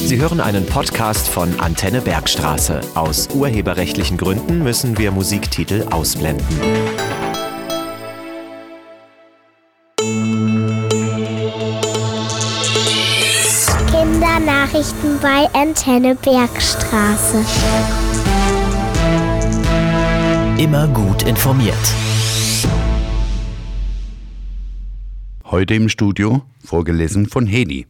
Sie hören einen Podcast von Antenne Bergstraße. Aus urheberrechtlichen Gründen müssen wir Musiktitel ausblenden. Kindernachrichten bei Antenne Bergstraße. Immer gut informiert. Heute im Studio, vorgelesen von Hedi.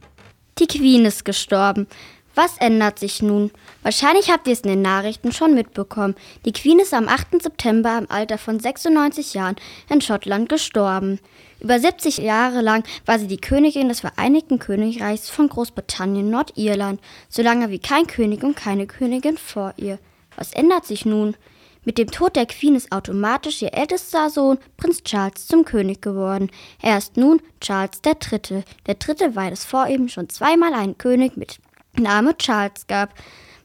Die Queen ist gestorben. Was ändert sich nun? Wahrscheinlich habt ihr es in den Nachrichten schon mitbekommen. Die Queen ist am 8. September im Alter von 96 Jahren in Schottland gestorben. Über 70 Jahre lang war sie die Königin des Vereinigten Königreichs von Großbritannien Nordirland, so lange wie kein König und keine Königin vor ihr. Was ändert sich nun? Mit dem Tod der Queen ist automatisch ihr ältester Sohn, Prinz Charles, zum König geworden. Er ist nun Charles III. Der dritte, weil es vor ihm schon zweimal einen König mit Name Charles gab.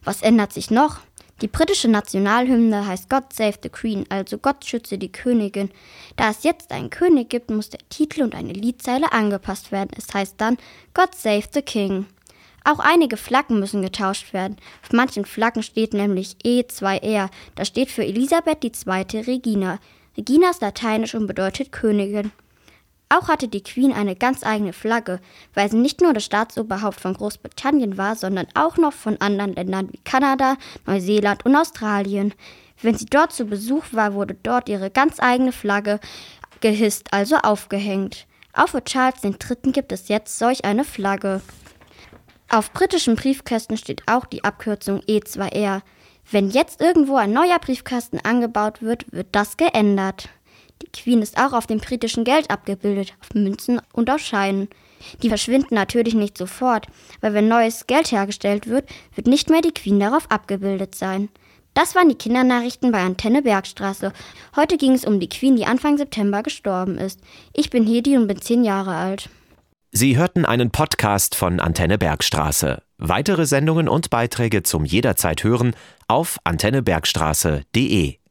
Was ändert sich noch? Die britische Nationalhymne heißt God Save the Queen, also Gott schütze die Königin. Da es jetzt einen König gibt, muss der Titel und eine Liedzeile angepasst werden. Es heißt dann God Save the King. Auch einige Flaggen müssen getauscht werden. Auf manchen Flaggen steht nämlich E2R. Das steht für Elisabeth II. Regina. Regina ist lateinisch und bedeutet Königin. Auch hatte die Queen eine ganz eigene Flagge, weil sie nicht nur das Staatsoberhaupt von Großbritannien war, sondern auch noch von anderen Ländern wie Kanada, Neuseeland und Australien. Wenn sie dort zu Besuch war, wurde dort ihre ganz eigene Flagge gehisst, also aufgehängt. Auch für Charles III. gibt es jetzt solch eine Flagge. Auf britischen Briefkästen steht auch die Abkürzung E2R. Wenn jetzt irgendwo ein neuer Briefkasten angebaut wird, wird das geändert. Die Queen ist auch auf dem britischen Geld abgebildet, auf Münzen und auf Scheinen. Die verschwinden natürlich nicht sofort, weil wenn neues Geld hergestellt wird, wird nicht mehr die Queen darauf abgebildet sein. Das waren die Kindernachrichten bei Antenne Bergstraße. Heute ging es um die Queen, die Anfang September gestorben ist. Ich bin Hedi und bin zehn Jahre alt. Sie hörten einen Podcast von Antenne Bergstraße. Weitere Sendungen und Beiträge zum jederzeit hören auf antennebergstraße.de.